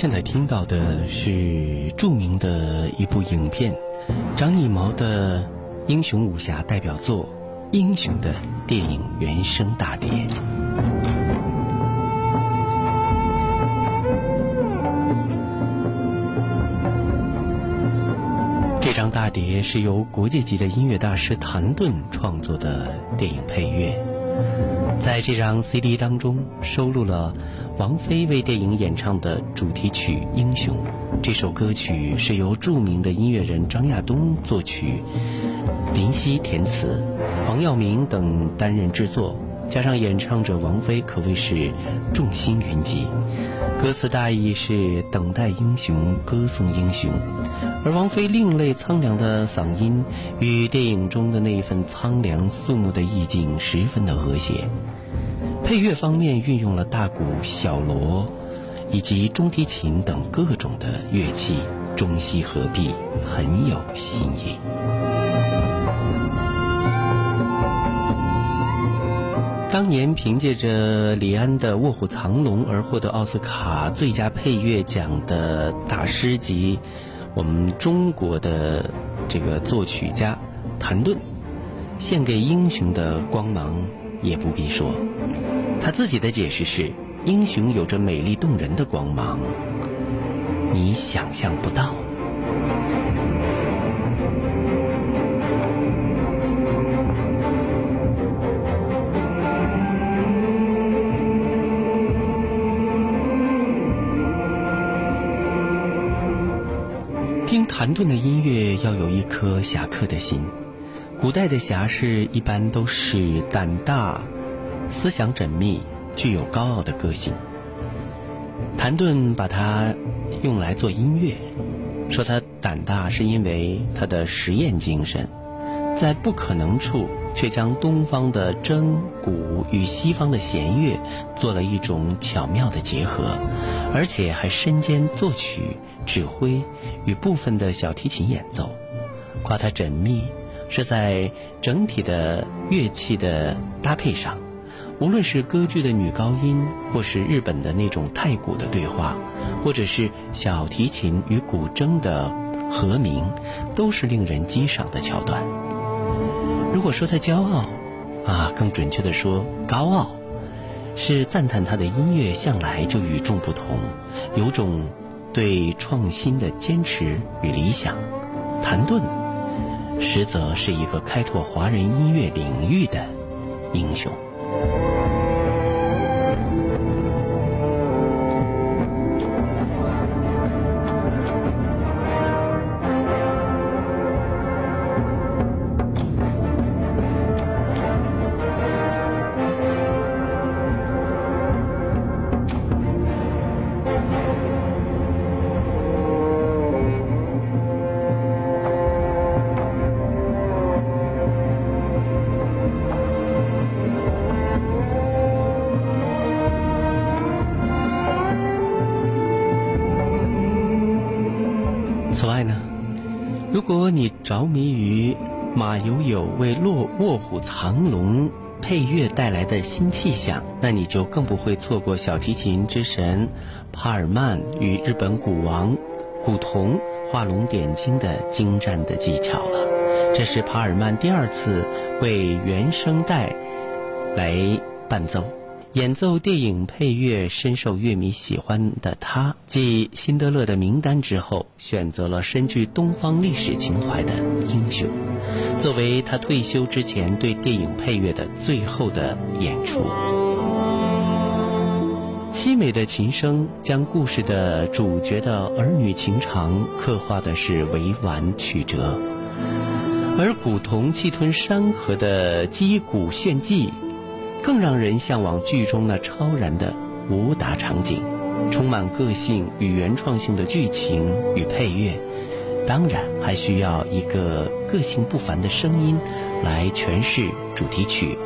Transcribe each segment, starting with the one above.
现在听到的是著名的一部影片，张艺谋的英雄武侠代表作《英雄》的电影原声大碟。这张大碟是由国际级的音乐大师谭盾创作的电影配乐。在这张 CD 当中收录了王菲为电影演唱的主题曲《英雄》。这首歌曲是由著名的音乐人张亚东作曲，林夕填词，黄耀明等担任制作，加上演唱者王菲可谓是众星云集。歌词大意是等待英雄，歌颂英雄，而王菲另类苍凉的嗓音与电影中的那一份苍凉肃穆的意境十分的和谐。配乐方面运用了大鼓、小锣以及中提琴等各种的乐器，中西合璧，很有新意。当年凭借着李安的《卧虎藏龙》而获得奥斯卡最佳配乐奖的大师级，我们中国的这个作曲家谭盾，献给英雄的光芒也不必说。他自己的解释是：英雄有着美丽动人的光芒，你想象不到。谭盾的音乐要有一颗侠客的心。古代的侠士一般都是胆大。思想缜密，具有高傲的个性。谭盾把它用来做音乐，说他胆大是因为他的实验精神，在不可能处却将东方的筝鼓与西方的弦乐做了一种巧妙的结合，而且还身兼作曲、指挥与部分的小提琴演奏。夸他缜密，是在整体的乐器的搭配上。无论是歌剧的女高音，或是日本的那种太鼓的对话，或者是小提琴与古筝的和鸣，都是令人激赏的桥段。如果说他骄傲，啊，更准确的说高傲，是赞叹他的音乐向来就与众不同，有种对创新的坚持与理想。谭盾，实则是一个开拓华人音乐领域的英雄。你着迷于马友友为《卧卧虎藏龙》配乐带来的新气象，那你就更不会错过小提琴之神帕尔曼与日本鼓王古铜画龙点睛的精湛的技巧了。这是帕尔曼第二次为原声带来伴奏。演奏电影配乐深受乐迷喜欢的他，继《辛德勒的名单》之后，选择了深具东方历史情怀的《英雄》，作为他退休之前对电影配乐的最后的演出。凄美的琴声将故事的主角的儿女情长刻画的是委婉曲折，而古铜气吞山河的击鼓炫技，更让人向往剧中那超然的武打场景，充满个性与原创性的剧情与配乐，当然还需要一个个性不凡的声音来诠释主题曲。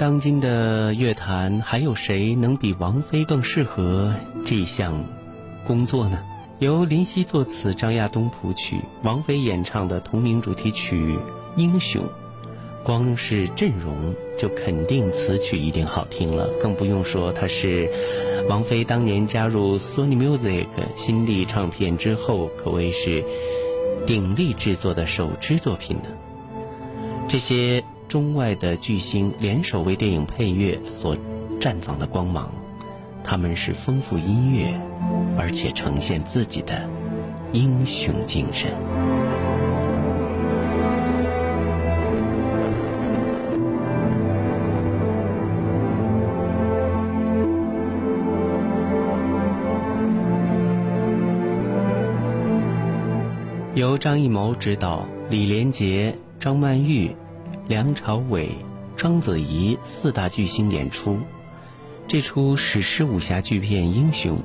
当今的乐坛，还有谁能比王菲更适合这项工作呢？由林夕作词，张亚东谱曲，王菲演唱的同名主题曲《英雄》，光是阵容就肯定词曲一定好听了，更不用说它是王菲当年加入 Sony Music 新力唱片之后，可谓是鼎力制作的首支作品呢。这些。中外的巨星联手为电影配乐所绽放的光芒，他们是丰富音乐，而且呈现自己的英雄精神。由张艺谋执导，李连杰、张曼玉。梁朝伟、章子怡四大巨星演出，这出史诗武侠巨片《英雄》，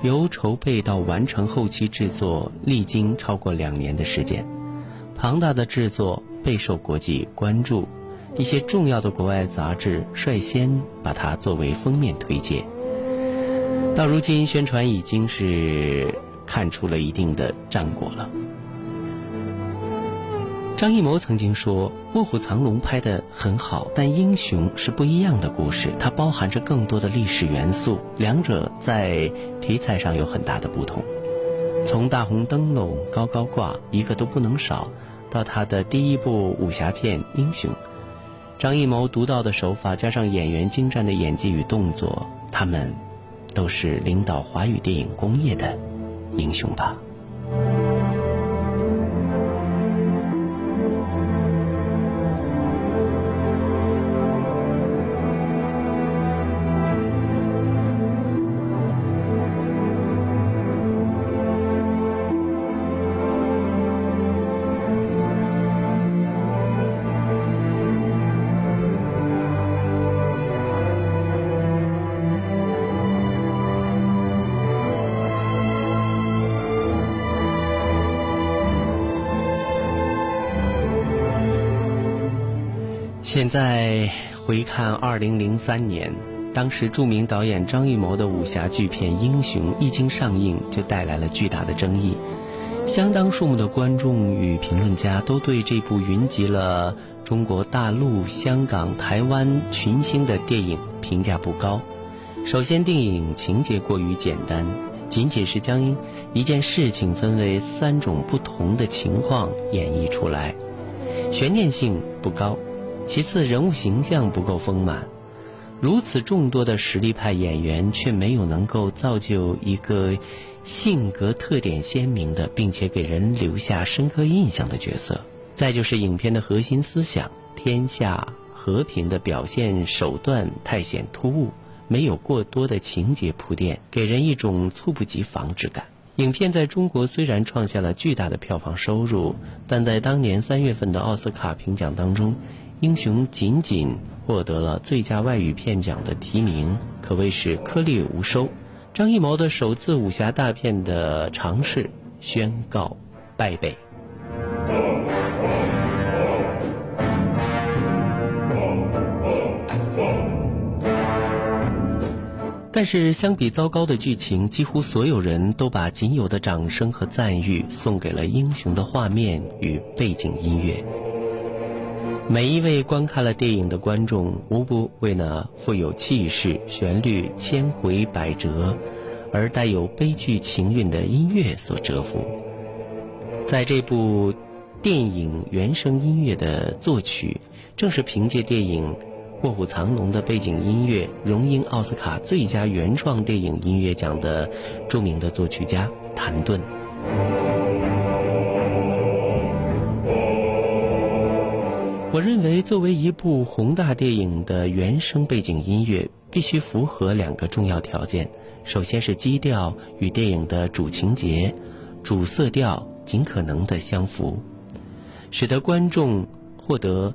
由筹备到完成后期制作，历经超过两年的时间，庞大的制作备受国际关注，一些重要的国外杂志率先把它作为封面推介。到如今，宣传已经是看出了一定的战果了。张艺谋曾经说：“《卧虎藏龙》拍得很好，但《英雄》是不一样的故事，它包含着更多的历史元素，两者在题材上有很大的不同。从大红灯笼高高挂，一个都不能少，到他的第一部武侠片《英雄》，张艺谋独到的手法加上演员精湛的演技与动作，他们都是领导华语电影工业的英雄吧。”现在回看二零零三年，当时著名导演张艺谋的武侠巨片《英雄》一经上映，就带来了巨大的争议。相当数目的观众与评论家都对这部云集了中国大陆、香港、台湾群星的电影评价不高。首先，电影情节过于简单，仅仅是将一件事情分为三种不同的情况演绎出来，悬念性不高。其次，人物形象不够丰满，如此众多的实力派演员，却没有能够造就一个性格特点鲜明的，并且给人留下深刻印象的角色。再就是影片的核心思想——天下和平的表现手段太显突兀，没有过多的情节铺垫，给人一种猝不及防之感。影片在中国虽然创下了巨大的票房收入，但在当年三月份的奥斯卡评奖当中。英雄仅仅获得了最佳外语片奖的提名，可谓是颗粒无收。张艺谋的首次武侠大片的尝试宣告败北。但是相比糟糕的剧情，几乎所有人都把仅有的掌声和赞誉送给了英雄的画面与背景音乐。每一位观看了电影的观众，无不为那富有气势、旋律千回百折，而带有悲剧情韵的音乐所折服。在这部电影原声音乐的作曲，正是凭借电影卧虎藏龙》的背景音乐，荣膺奥斯卡最佳原创电影音乐奖的著名的作曲家谭盾。我认为，作为一部宏大电影的原声背景音乐，必须符合两个重要条件：首先是基调与电影的主情节、主色调尽可能的相符，使得观众获得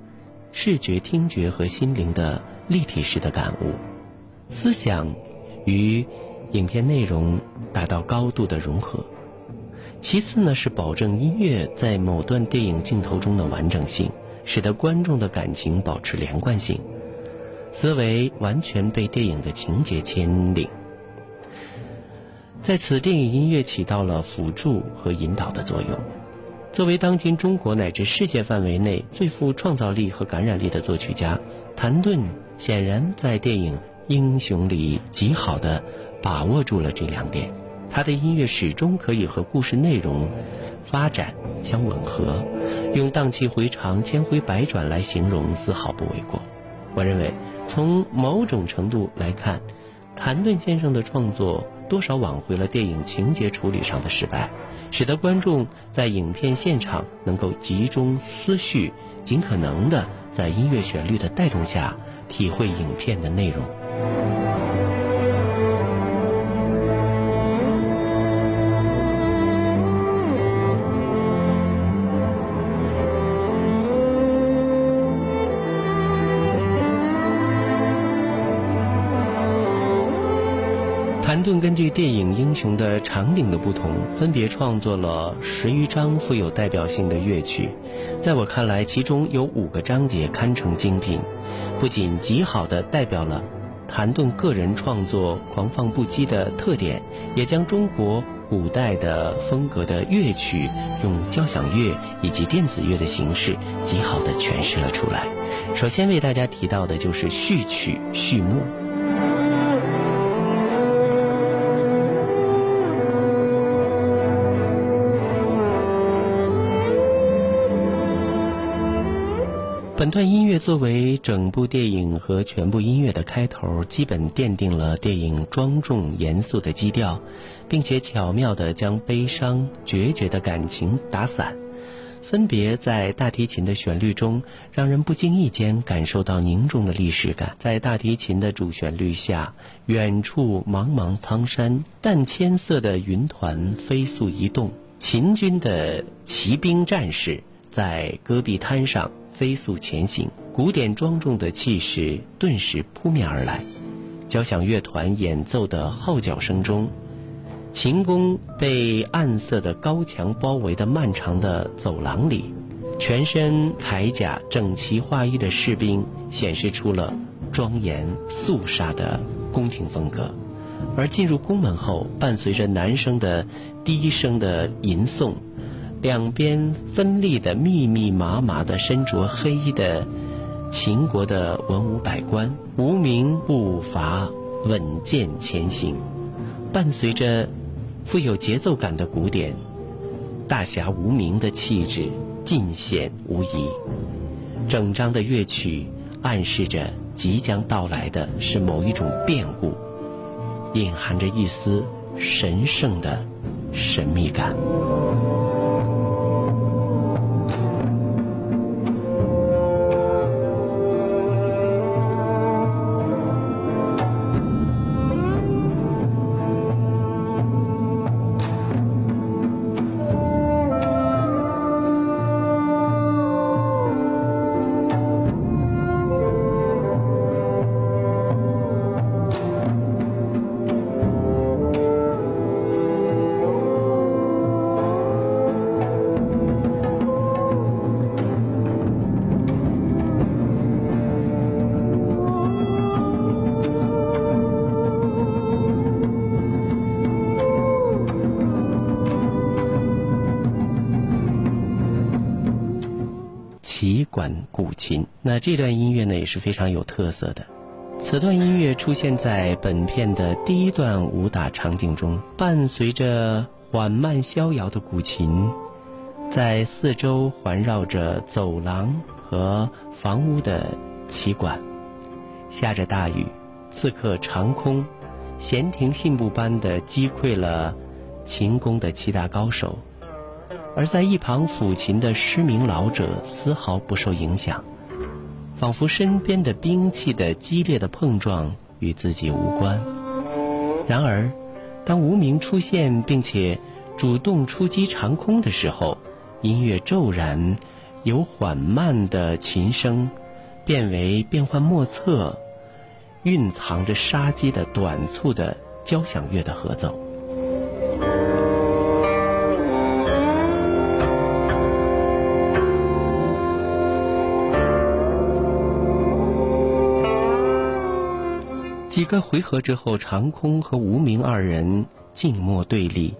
视觉、听觉和心灵的立体式的感悟，思想与影片内容达到高度的融合。其次呢，是保证音乐在某段电影镜头中的完整性。使得观众的感情保持连贯性，思维完全被电影的情节牵领。在此，电影音乐起到了辅助和引导的作用。作为当今中国乃至世界范围内最富创造力和感染力的作曲家，谭盾显然在电影《英雄》里极好的把握住了这两点。他的音乐始终可以和故事内容发展相吻合，用荡气回肠、千回百转来形容丝毫不为过。我认为，从某种程度来看，谭盾先生的创作多少挽回了电影情节处理上的失败，使得观众在影片现场能够集中思绪，尽可能的在音乐旋律的带动下体会影片的内容。谭盾根据电影《英雄》的场景的不同，分别创作了十余张富有代表性的乐曲。在我看来，其中有五个章节堪称精品，不仅极好的代表了谭盾个人创作狂放不羁的特点，也将中国古代的风格的乐曲用交响乐以及电子乐的形式极好的诠释了出来。首先为大家提到的就是序曲序幕。本段音乐作为整部电影和全部音乐的开头，基本奠定了电影庄重严肃的基调，并且巧妙地将悲伤决绝的感情打散，分别在大提琴的旋律中，让人不经意间感受到凝重的历史感。在大提琴的主旋律下，远处茫茫苍山，淡铅色的云团飞速移动，秦军的骑兵战士在戈壁滩上。飞速前行，古典庄重的气势顿时扑面而来。交响乐团演奏的号角声中，秦宫被暗色的高墙包围的漫长的走廊里，全身铠甲整齐划一的士兵显示出了庄严肃杀的宫廷风格。而进入宫门后，伴随着男声的低声的吟诵。两边分立的密密麻麻的身着黑衣的秦国的文武百官，无名步伐稳健前行，伴随着富有节奏感的鼓点，大侠无名的气质尽显无疑。整张的乐曲暗示着即将到来的是某一种变故，隐含着一丝神圣的神秘感。旗管古琴，那这段音乐呢也是非常有特色的。此段音乐出现在本片的第一段武打场景中，伴随着缓慢逍遥的古琴，在四周环绕着走廊和房屋的旗管，下着大雨，刺客长空，闲庭信步般的击溃了秦宫的七大高手，而在一旁抚琴的失明老者丝毫不受影响，仿佛身边的兵器的激烈的碰撞与自己无关。然而，当无名出现并且主动出击长空的时候，音乐骤然由缓慢的琴声变为变幻莫测、蕴藏着杀机的短促的交响乐的合奏。几个回合之后，长空和无名二人静默对立，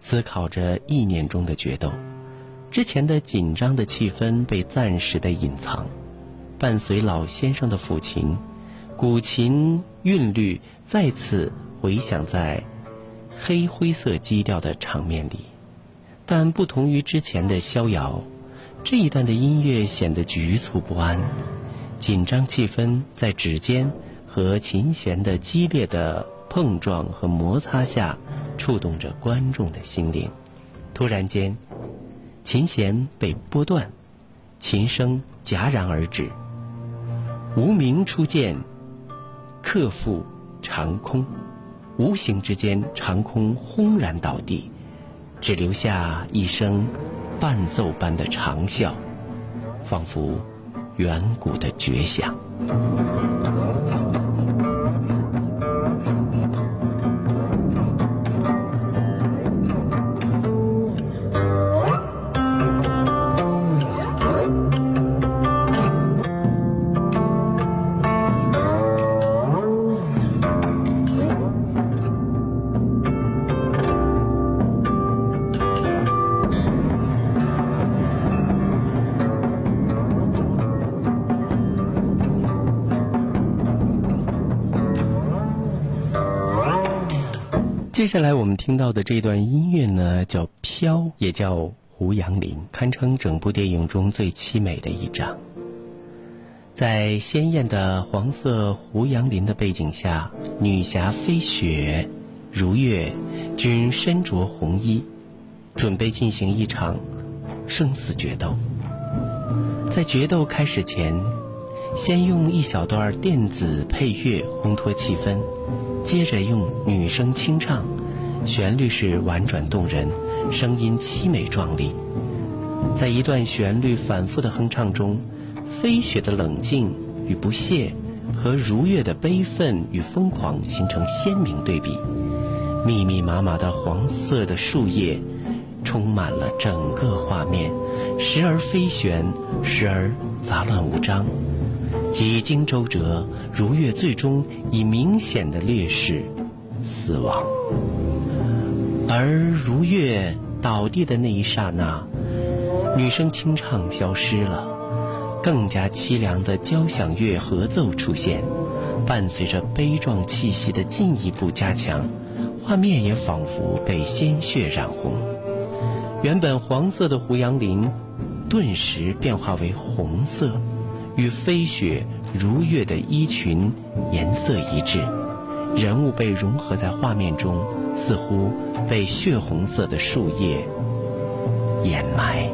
思考着意念中的决斗。之前的紧张的气氛被暂时的隐藏，伴随老先生的抚琴，古琴韵律再次回响在黑灰色基调的场面里。但不同于之前的逍遥，这一段的音乐显得局促不安，紧张气氛在指尖。和琴弦的激烈的碰撞和摩擦下，触动着观众的心灵。突然间，琴弦被拨断，琴声戛然而止。无名出剑，克复长空。无形之间，长空轰然倒地，只留下一声伴奏般的长啸，仿佛远古的绝响。听到的这段音乐呢，叫《飘》，也叫《胡杨林》，堪称整部电影中最凄美的一章。在鲜艳的黄色胡杨林的背景下，女侠飞雪、如月均身着红衣，准备进行一场生死决斗。在决斗开始前，先用一小段电子配乐烘托气氛。接着用女声清唱，旋律是婉转动人，声音凄美壮丽。在一段旋律反复的哼唱中，飞雪的冷静与不屑，和如月的悲愤与疯狂形成鲜明对比。密密麻麻的黄色的树叶，充满了整个画面，时而飞旋，时而杂乱无章。几经周折，如月最终以明显的劣势死亡。而如月倒地的那一刹那，女声清唱消失了，更加凄凉的交响乐合奏出现，伴随着悲壮气息的进一步加强，画面也仿佛被鲜血染红。原本黄色的胡杨林，顿时变化为红色。与飞雪如月的衣裙颜色一致，人物被融合在画面中，似乎被血红色的树叶掩埋。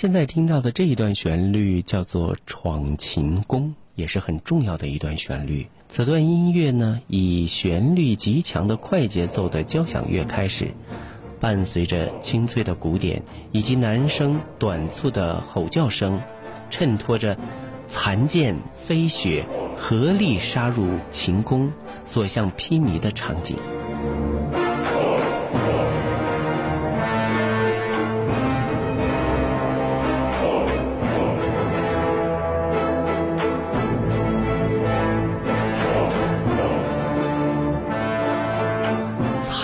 现在听到的这一段旋律叫做《闯秦宫》，也是很重要的一段旋律。此段音乐呢，以旋律极强的快节奏的交响乐开始，伴随着清脆的鼓点以及男声短促的吼叫声，衬托着残剑飞雪合力杀入秦宫所向披靡的场景。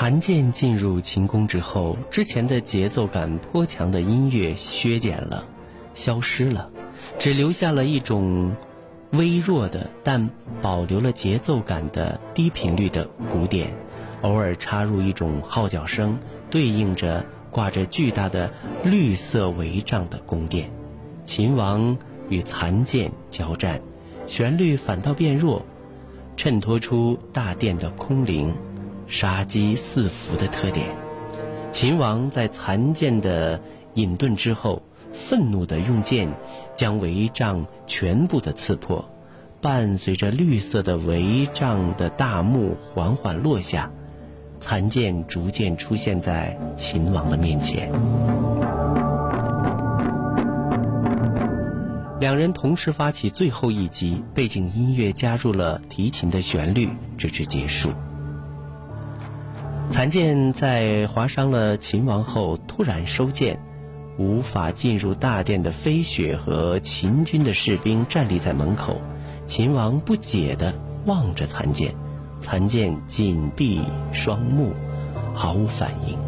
残剑进入秦宫之后，之前的节奏感颇强的音乐削减了，消失了，只留下了一种微弱的但保留了节奏感的低频率的鼓点，偶尔插入一种号角声，对应着挂着巨大的绿色帷帐的宫殿。秦王与残剑交战，旋律反倒变弱，衬托出大殿的空灵。杀机四伏的特点，秦王在残剑的隐遁之后，愤怒地用剑将帷帐全部的刺破，伴随着绿色的帷帐的大幕缓缓落下，残剑逐渐出现在秦王的面前。两人同时发起最后一击，背景音乐加入了提琴的旋律，直至结束。残剑在划伤了秦王后突然收剑，无法进入大殿的飞雪和秦军的士兵站立在门口。秦王不解地望着残剑，残剑紧闭双目，毫无反应。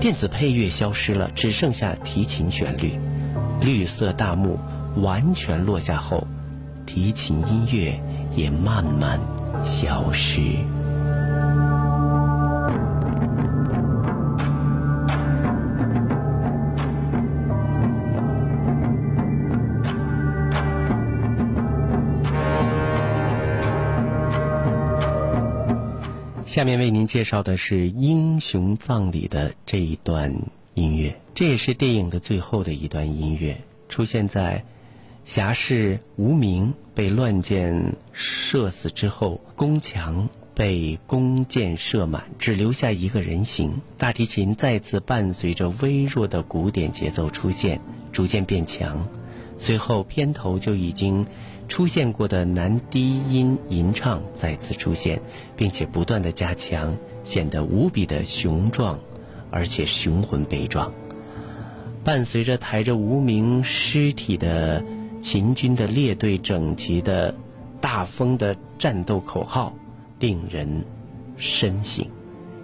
电子配乐消失了，只剩下提琴旋律。绿色大幕完全落下后，提琴音乐也慢慢消失。下面为您介绍的是《英雄葬礼》的这一段音乐，这也是电影的最后的一段音乐，出现在侠士无名被乱箭射死之后，宫墙被弓箭射满，只留下一个人形。大提琴再次伴随着微弱的鼓点节奏出现，逐渐变强。随后片头就已经出现过的男低音吟唱再次出现，并且不断的加强，显得无比的雄壮，而且雄浑悲壮。伴随着抬着无名尸体的秦军的列队整齐的大风的战斗口号，令人深省。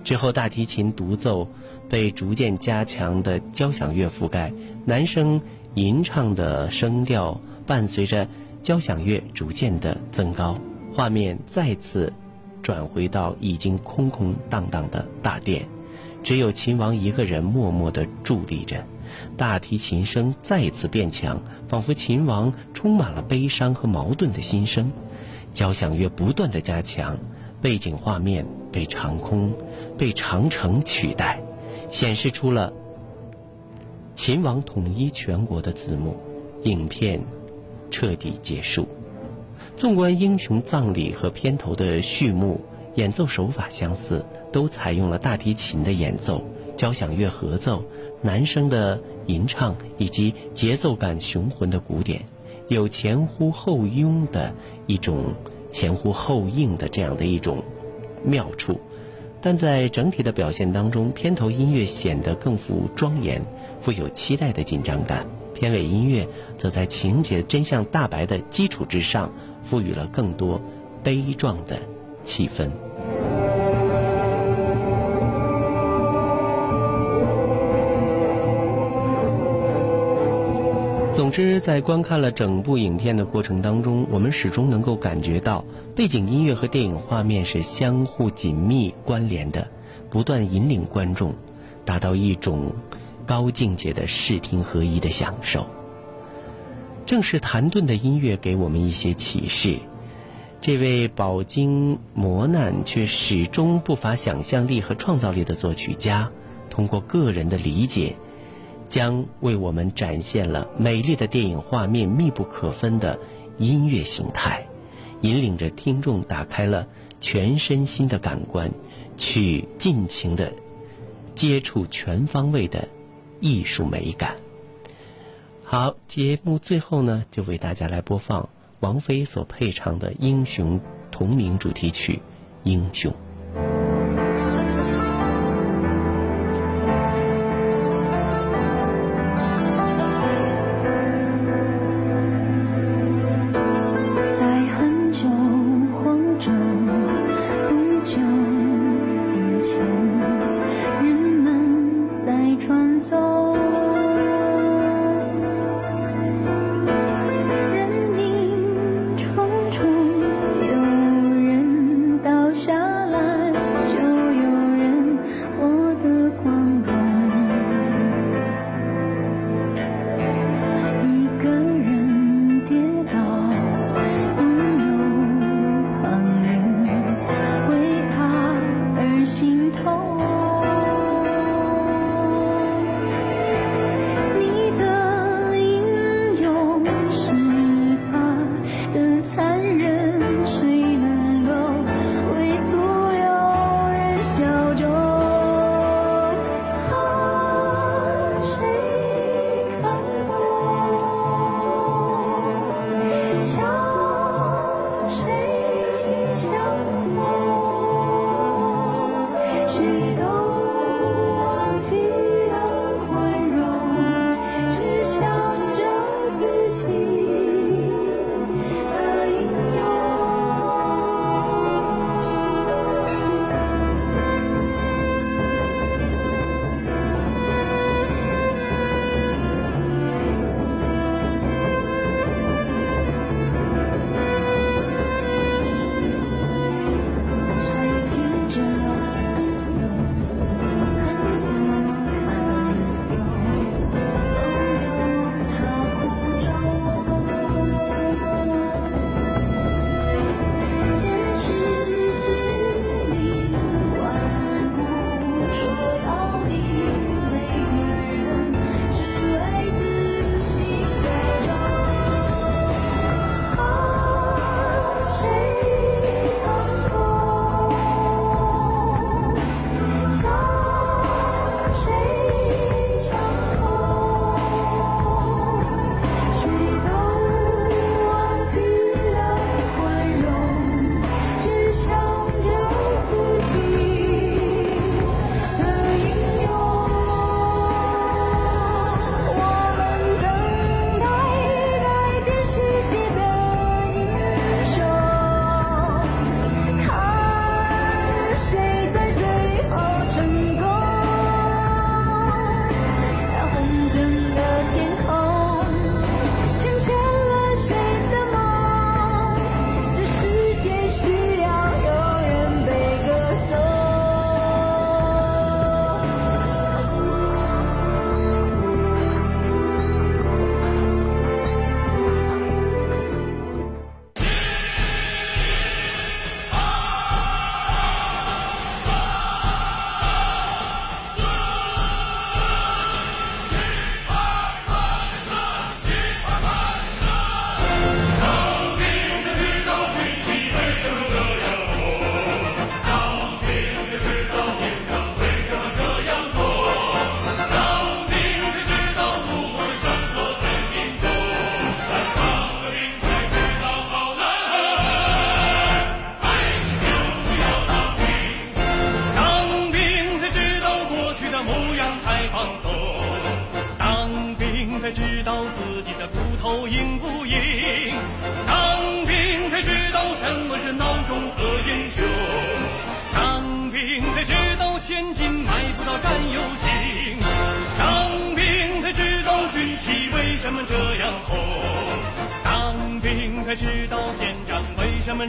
之后大提琴独奏被逐渐加强的交响乐覆盖，男声。吟唱的声调伴随着交响乐逐渐的增高，画面再次转回到已经空空荡荡的大殿，只有秦王一个人默默地伫立着。大提琴声再次变强，仿佛秦王充满了悲伤和矛盾的心声。交响乐不断的加强，背景画面被长空、被长城取代，显示出了。秦王统一全国的字幕，影片彻底结束。纵观英雄葬礼和片头的序幕，演奏手法相似，都采用了大提琴的演奏、交响乐合奏、男声的吟唱以及节奏感雄浑的鼓点，有前呼后拥的一种前呼后应的这样的一种妙处。但在整体的表现当中，片头音乐显得更富庄严。富有期待的紧张感，片尾音乐则在情节真相大白的基础之上，赋予了更多悲壮的气氛。总之，在观看了整部影片的过程当中，我们始终能够感觉到背景音乐和电影画面是相互紧密关联的，不断引领观众，达到一种。高境界的视听合一的享受，正是谭盾的音乐给我们一些启示。这位饱经磨难却始终不乏想象力和创造力的作曲家，通过个人的理解，将为我们展现了美丽的电影画面密不可分的音乐形态，引领着听众打开了全身心的感官，去尽情的接触全方位的。艺术美感。好，节目最后呢，就为大家来播放王菲所配唱的《英雄》同名主题曲《英雄》。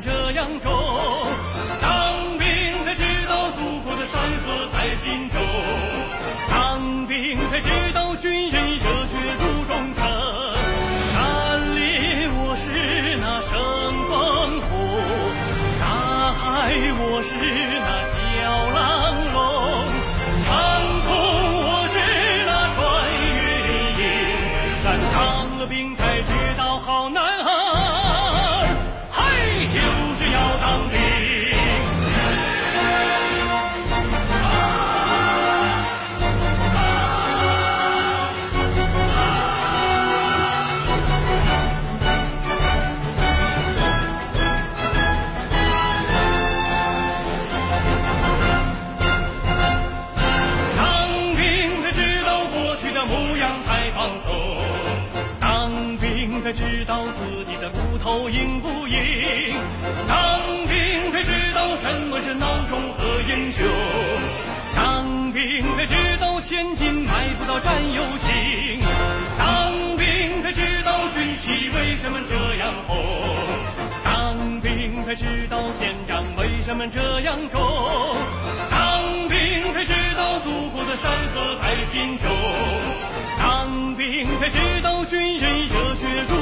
这样走，当兵才知道祖国的山河在心中，当兵才知道军人热血铸忠诚，山里我是那生风虎，大海我是那小浪龙，长空我是那穿越鹰，咱当了兵。红。当兵才知道肩章为什么这样重，当兵才知道祖国的山河在心中，当兵才知道军人热血铸